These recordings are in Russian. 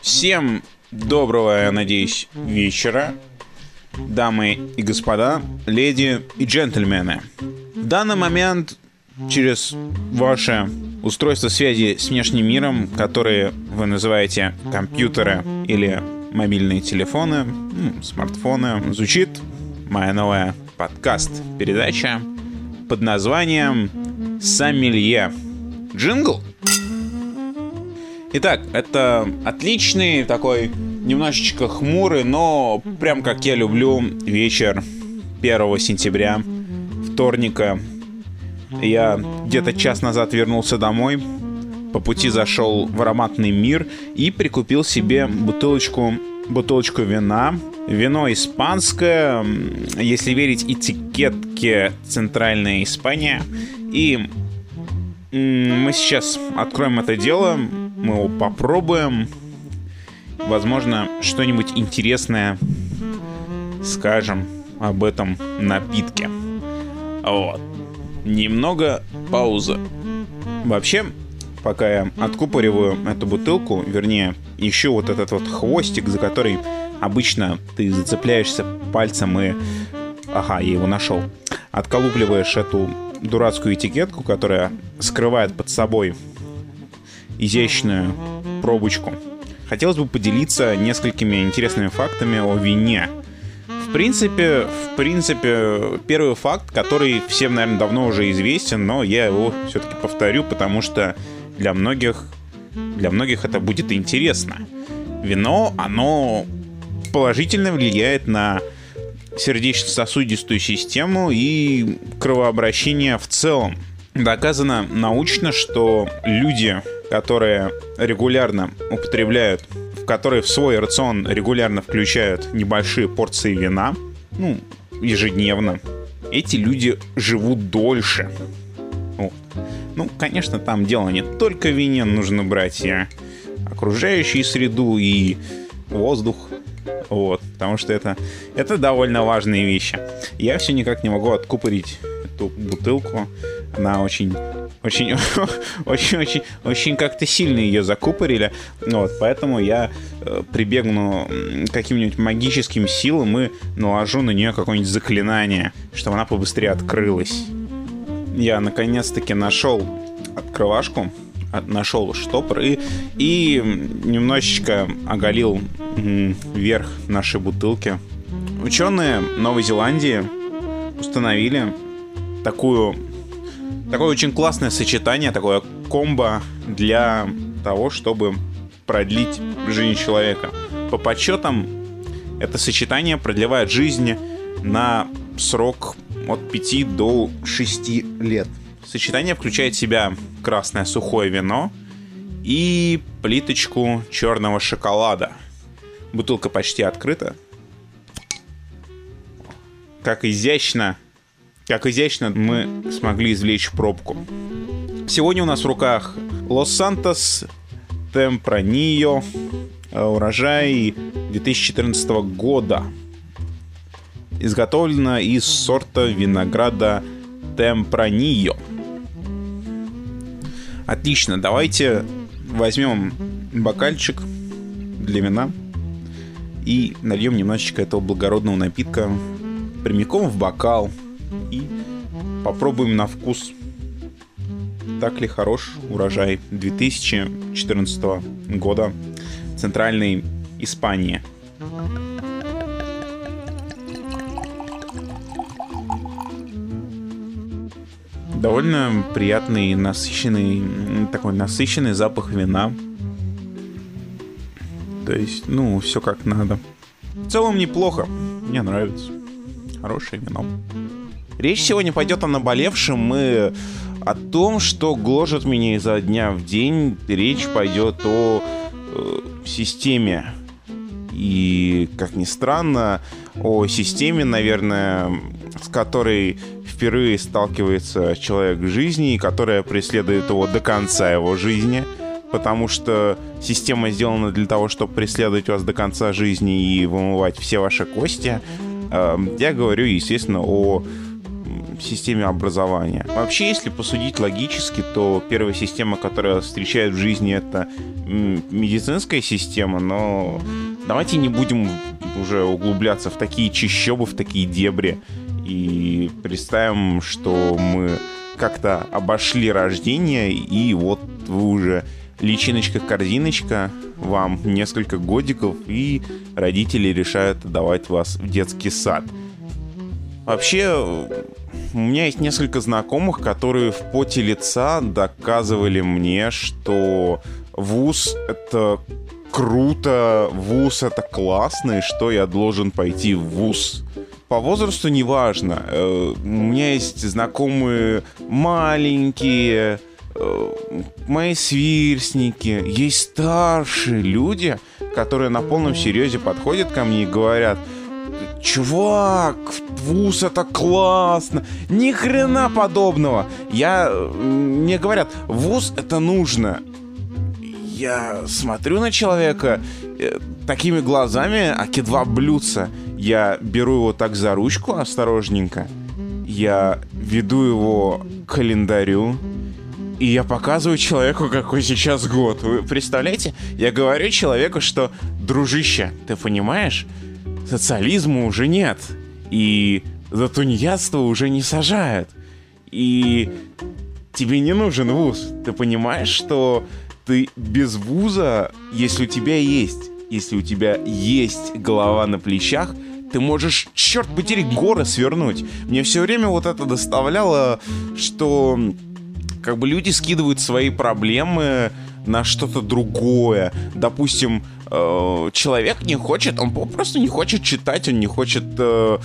Всем доброго, я надеюсь, вечера, дамы и господа, леди и джентльмены. В данный момент через ваше устройство связи с внешним миром, которые вы называете компьютеры или мобильные телефоны, ну, смартфоны, звучит моя новая подкаст-передача под названием «Сомелье». Джингл? Итак, это отличный такой немножечко хмурый, но прям как я люблю вечер 1 сентября, вторника. Я где-то час назад вернулся домой, по пути зашел в ароматный мир и прикупил себе бутылочку, бутылочку вина. Вино испанское, если верить этикетке Центральная Испания. И мы сейчас откроем это дело, мы его попробуем. Возможно, что-нибудь интересное скажем об этом напитке. Вот. Немного паузы. Вообще, пока я откупориваю эту бутылку, вернее, еще вот этот вот хвостик, за который обычно ты зацепляешься пальцем и... Ага, я его нашел. Отколупливаешь эту дурацкую этикетку, которая скрывает под собой изящную пробочку. Хотелось бы поделиться несколькими интересными фактами о вине. В принципе, в принципе, первый факт, который всем, наверное, давно уже известен, но я его все-таки повторю, потому что для многих, для многих это будет интересно. Вино, оно положительно влияет на сердечно-сосудистую систему и кровообращение в целом. Доказано научно, что люди, которые регулярно употребляют, в которые в свой рацион регулярно включают небольшие порции вина, ну, ежедневно, эти люди живут дольше. Ну, конечно, там дело не только в вине, нужно брать и окружающую среду, и воздух, вот, потому что это, это довольно важные вещи. Я все никак не могу откупорить эту бутылку. Она очень очень, очень, очень, очень как-то сильно ее закупорили. Вот, поэтому я э, прибегну каким-нибудь магическим силам и наложу на нее какое-нибудь заклинание, чтобы она побыстрее открылась. Я наконец-таки нашел открывашку нашел штопор и, и немножечко оголил верх нашей бутылки. Ученые Новой Зеландии установили такую такое очень классное сочетание, такое комбо для того, чтобы продлить жизнь человека. По подсчетам, это сочетание продлевает жизнь на срок от 5 до 6 лет. Сочетание включает в себя красное сухое вино и плиточку черного шоколада. Бутылка почти открыта. Как изящно, как изящно мы смогли извлечь пробку. Сегодня у нас в руках Лос-Сантос Темпранио, урожай 2014 года. Изготовлено из сорта винограда Темпранио. Отлично, давайте возьмем бокальчик для вина и нальем немножечко этого благородного напитка прямиком в бокал и попробуем на вкус, так ли хорош урожай 2014 года Центральной Испании. довольно приятный, насыщенный, такой насыщенный запах вина. То есть, ну, все как надо. В целом неплохо. Мне нравится. Хорошее вино. Речь сегодня пойдет о наболевшем и о том, что гложет меня изо дня в день. Речь пойдет о э, системе. И, как ни странно, о системе, наверное, с которой впервые сталкивается человек в жизни, которая преследует его до конца его жизни, потому что система сделана для того, чтобы преследовать вас до конца жизни и вымывать все ваши кости. Эм, я говорю, естественно, о системе образования. Вообще, если посудить логически, то первая система, которая встречает в жизни, это медицинская система, но давайте не будем уже углубляться в такие чищобы, в такие дебри и представим, что мы как-то обошли рождение, и вот вы уже личиночка-корзиночка, вам несколько годиков, и родители решают давать вас в детский сад. Вообще, у меня есть несколько знакомых, которые в поте лица доказывали мне, что вуз — это круто, вуз — это классно, и что я должен пойти в вуз по возрасту неважно. Э, у меня есть знакомые маленькие, э, мои сверстники, есть старшие люди, которые на полном серьезе подходят ко мне и говорят, чувак, вуз это классно. Ни хрена подобного. Я, мне говорят, вуз это нужно. Я смотрю на человека э, такими глазами, аки два блюдца. Я беру его так за ручку осторожненько. Я веду его к календарю. И я показываю человеку, какой сейчас год. Вы представляете? Я говорю человеку, что, дружище, ты понимаешь, социализма уже нет. И за тунеядство уже не сажают. И тебе не нужен вуз. Ты понимаешь, что ты без вуза, если у тебя есть, если у тебя есть голова на плечах, ты можешь, черт потери, горы свернуть. Мне все время вот это доставляло, что как бы люди скидывают свои проблемы на что-то другое. Допустим, э, человек не хочет, он просто не хочет читать, он не хочет э,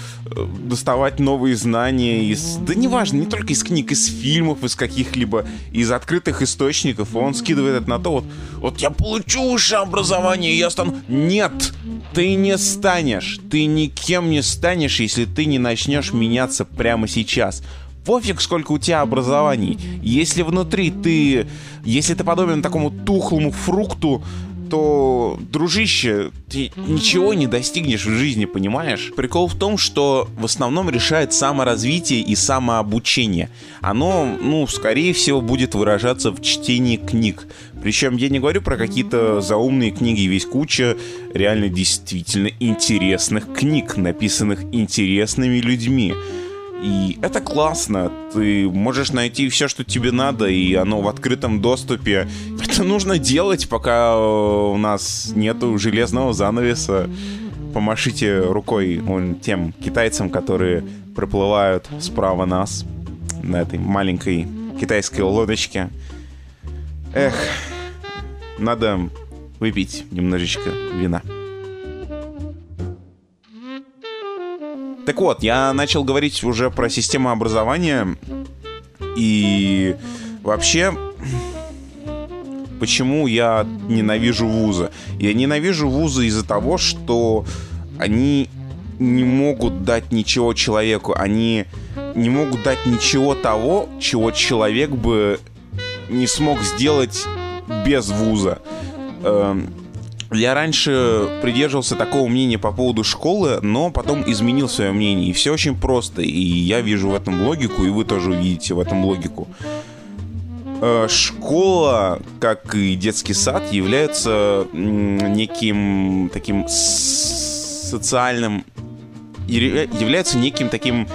доставать новые знания из... Да неважно, не только из книг, из фильмов, из каких-либо, из открытых источников. Он скидывает это на то, вот, вот я получу высшее образование, и я стану... Нет! Ты не станешь, ты никем не станешь, если ты не начнешь меняться прямо сейчас пофиг, сколько у тебя образований. Если внутри ты... Если ты подобен такому тухлому фрукту, то, дружище, ты ничего не достигнешь в жизни, понимаешь? Прикол в том, что в основном решает саморазвитие и самообучение. Оно, ну, скорее всего, будет выражаться в чтении книг. Причем я не говорю про какие-то заумные книги, весь куча реально действительно интересных книг, написанных интересными людьми. И это классно. Ты можешь найти все, что тебе надо, и оно в открытом доступе. Это нужно делать, пока у нас нету железного занавеса. Помашите рукой вон, тем китайцам, которые проплывают справа нас на этой маленькой китайской лодочке. Эх, надо выпить немножечко вина. Так вот, я начал говорить уже про систему образования. И вообще, почему я ненавижу вузы? Я ненавижу вузы из-за того, что они не могут дать ничего человеку. Они не могут дать ничего того, чего человек бы не смог сделать без вуза. Эм, я раньше придерживался такого мнения по поводу школы, но потом изменил свое мнение. И все очень просто. И я вижу в этом логику, и вы тоже увидите в этом логику. Э, школа, как и детский сад, является неким таким социальным является неким таким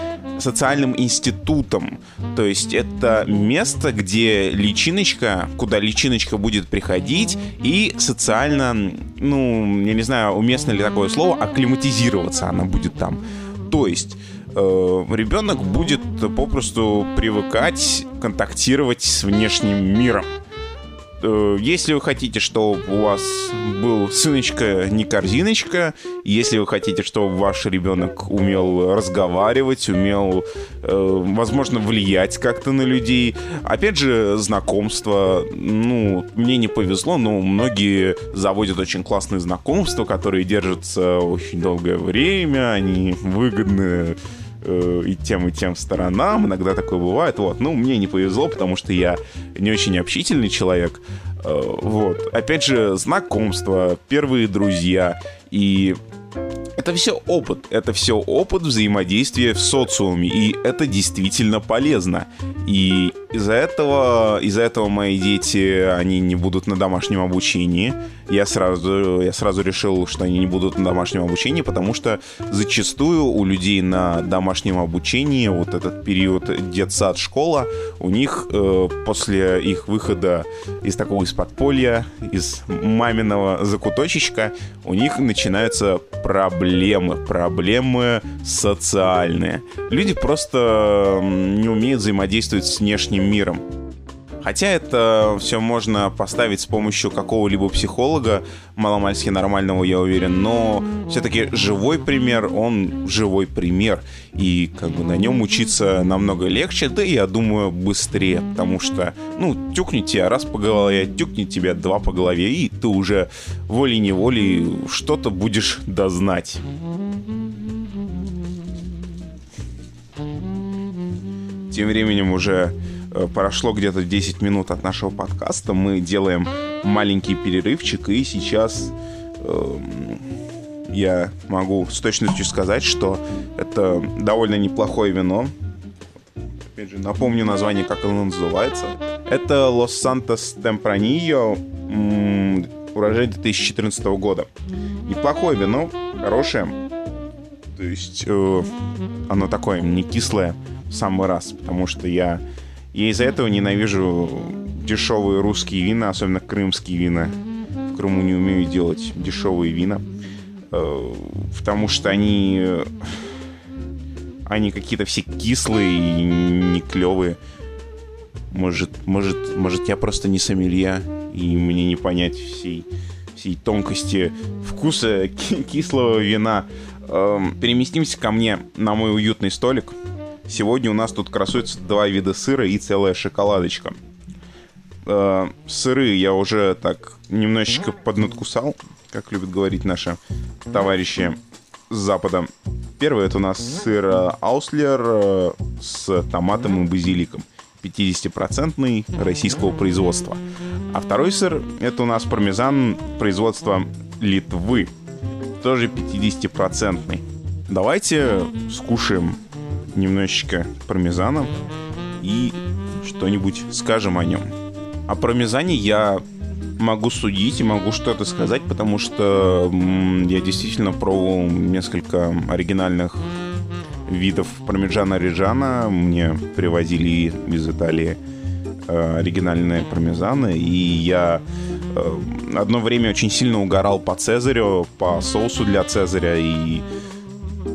социальным институтом. То есть это место, где личиночка, куда личиночка будет приходить и социально, ну, я не знаю, уместно ли такое слово, акклиматизироваться она будет там. То есть э, ребенок будет попросту привыкать контактировать с внешним миром. Э, если вы хотите, чтобы у вас был сыночка, не корзиночка, если вы хотите, чтобы ваш ребенок умел разговаривать, умел, э, возможно, влиять как-то на людей, опять же, знакомство, ну, мне не повезло, но многие заводят очень классные знакомства, которые держатся очень долгое время, они выгодны э, и тем, и тем сторонам. Иногда такое бывает. Вот. Ну, мне не повезло, потому что я не очень общительный человек. Э, вот. Опять же, знакомства, первые друзья. И Это все опыт. Это все опыт взаимодействия в социуме. И это действительно полезно. И из-за этого, из-за этого мои дети, они не будут на домашнем обучении. Я сразу, я сразу решил, что они не будут на домашнем обучении, потому что зачастую у людей на домашнем обучении вот этот период детсад, школа, у них э, после их выхода из такого из подполья, из маминого закуточечка, у них начинаются проблемы, проблемы социальные. Люди просто не умеют взаимодействовать с внешним миром. Хотя это все можно поставить с помощью какого-либо психолога, маломальски нормального, я уверен, но все-таки живой пример, он живой пример. И как бы на нем учиться намного легче, да я думаю, быстрее, потому что, ну, тюкнет тебя раз по голове, тюкнет тебя два по голове, и ты уже волей-неволей что-то будешь дознать. Тем временем уже прошло где-то 10 минут от нашего подкаста. Мы делаем маленький перерывчик, и сейчас э, я могу с точностью сказать, что это довольно неплохое вино. Опять же, напомню название, как оно называется. Это Los Santos Tempranillo, урожай 2014 года. Неплохое вино, хорошее. То есть э, оно такое не кислое в самый раз, потому что я я из-за этого ненавижу дешевые русские вина, особенно крымские вина. В Крыму не умею делать дешевые вина, э, потому что они они какие-то все кислые и не клевые. Может, может, может, я просто не сомелья, и мне не понять всей, всей тонкости вкуса кислого вина. Эм, переместимся ко мне на мой уютный столик – Сегодня у нас тут красуются два вида сыра и целая шоколадочка. Э, сыры я уже так немножечко поднадкусал, как любят говорить наши товарищи с запада. Первый это у нас сыр Ауслер э, с томатом и базиликом. 50-процентный российского производства. А второй сыр это у нас пармезан производства Литвы. Тоже 50-процентный. Давайте скушаем немножечко пармезана и что-нибудь скажем о нем. О пармезане я могу судить и могу что-то сказать, потому что я действительно пробовал несколько оригинальных видов пармиджана риджана. Мне привозили из Италии э, оригинальные пармезаны, и я э, одно время очень сильно угорал по Цезарю, по соусу для Цезаря, и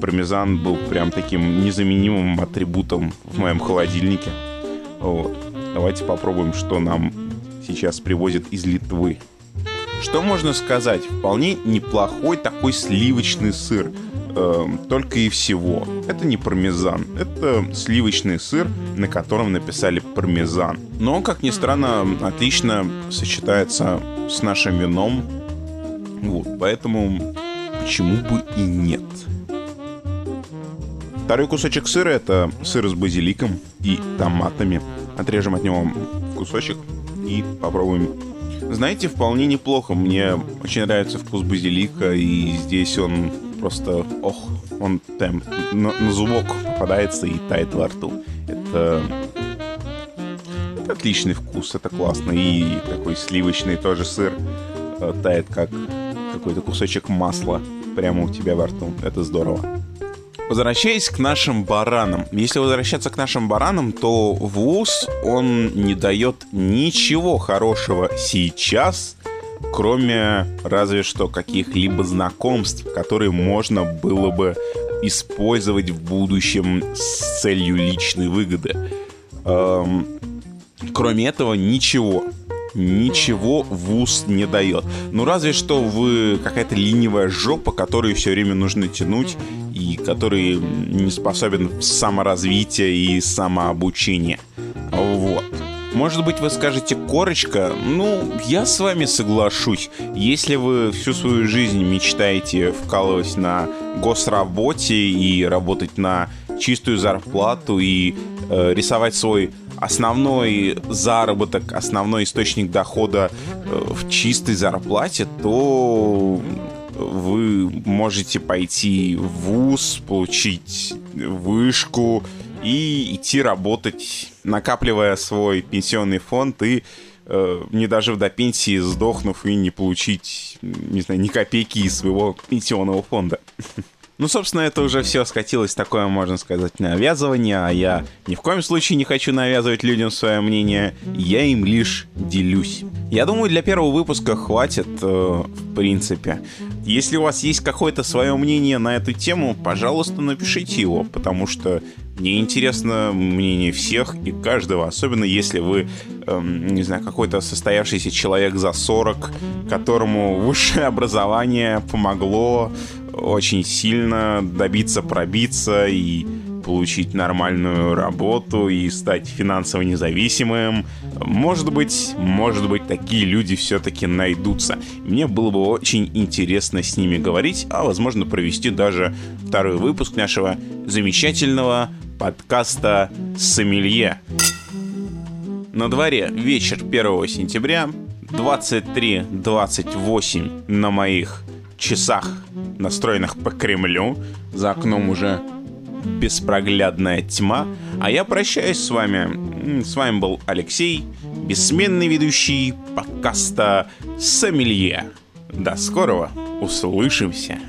пармезан был прям таким незаменимым атрибутом в моем холодильнике. Вот. Давайте попробуем, что нам сейчас привозят из Литвы. Что можно сказать? Вполне неплохой такой сливочный сыр. Э, только и всего. Это не пармезан. Это сливочный сыр, на котором написали пармезан. Но, как ни странно, отлично сочетается с нашим вином. Вот, поэтому почему бы и нет? Второй кусочек сыра это сыр с базиликом и томатами. Отрежем от него кусочек и попробуем. Знаете, вполне неплохо. Мне очень нравится вкус базилика, и здесь он просто, ох, он прям на, на зубок попадается и тает во рту. Это, это отличный вкус, это классно. И такой сливочный тоже сыр э, тает, как какой-то кусочек масла прямо у тебя во рту. Это здорово. Возвращаясь к нашим баранам. Если возвращаться к нашим баранам, то ВУЗ, он не дает ничего хорошего сейчас, кроме разве что каких-либо знакомств, которые можно было бы использовать в будущем с целью личной выгоды. Эм, кроме этого, ничего ничего вуз не дает. Ну, разве что вы какая-то ленивая жопа, которую все время нужно тянуть и который не способен в саморазвитие и самообучение. Вот. Может быть, вы скажете корочка? Ну, я с вами соглашусь. Если вы всю свою жизнь мечтаете вкалывать на госработе и работать на чистую зарплату и э, рисовать свой основной заработок, основной источник дохода э, в чистой зарплате, то вы можете пойти в ВУЗ, получить вышку и идти работать, накапливая свой пенсионный фонд и э, не дожив до пенсии, сдохнув и не получить, не знаю, ни копейки из своего пенсионного фонда. Ну, собственно, это уже все скатилось такое, можно сказать, навязывание, а я ни в коем случае не хочу навязывать людям свое мнение, я им лишь делюсь. Я думаю, для первого выпуска хватит, э, в принципе. Если у вас есть какое-то свое мнение на эту тему, пожалуйста, напишите его, потому что мне интересно мнение всех и каждого, особенно если вы, эм, не знаю, какой-то состоявшийся человек за 40, которому высшее образование помогло очень сильно добиться, пробиться и получить нормальную работу и стать финансово независимым. Может быть, может быть, такие люди все-таки найдутся. Мне было бы очень интересно с ними говорить, а возможно провести даже второй выпуск нашего замечательного подкаста «Сомелье». На дворе вечер 1 сентября, 23.28 на моих часах, настроенных по Кремлю. За окном уже беспроглядная тьма. А я прощаюсь с вами. С вами был Алексей, бессменный ведущий подкаста «Сомелье». До скорого. Услышимся.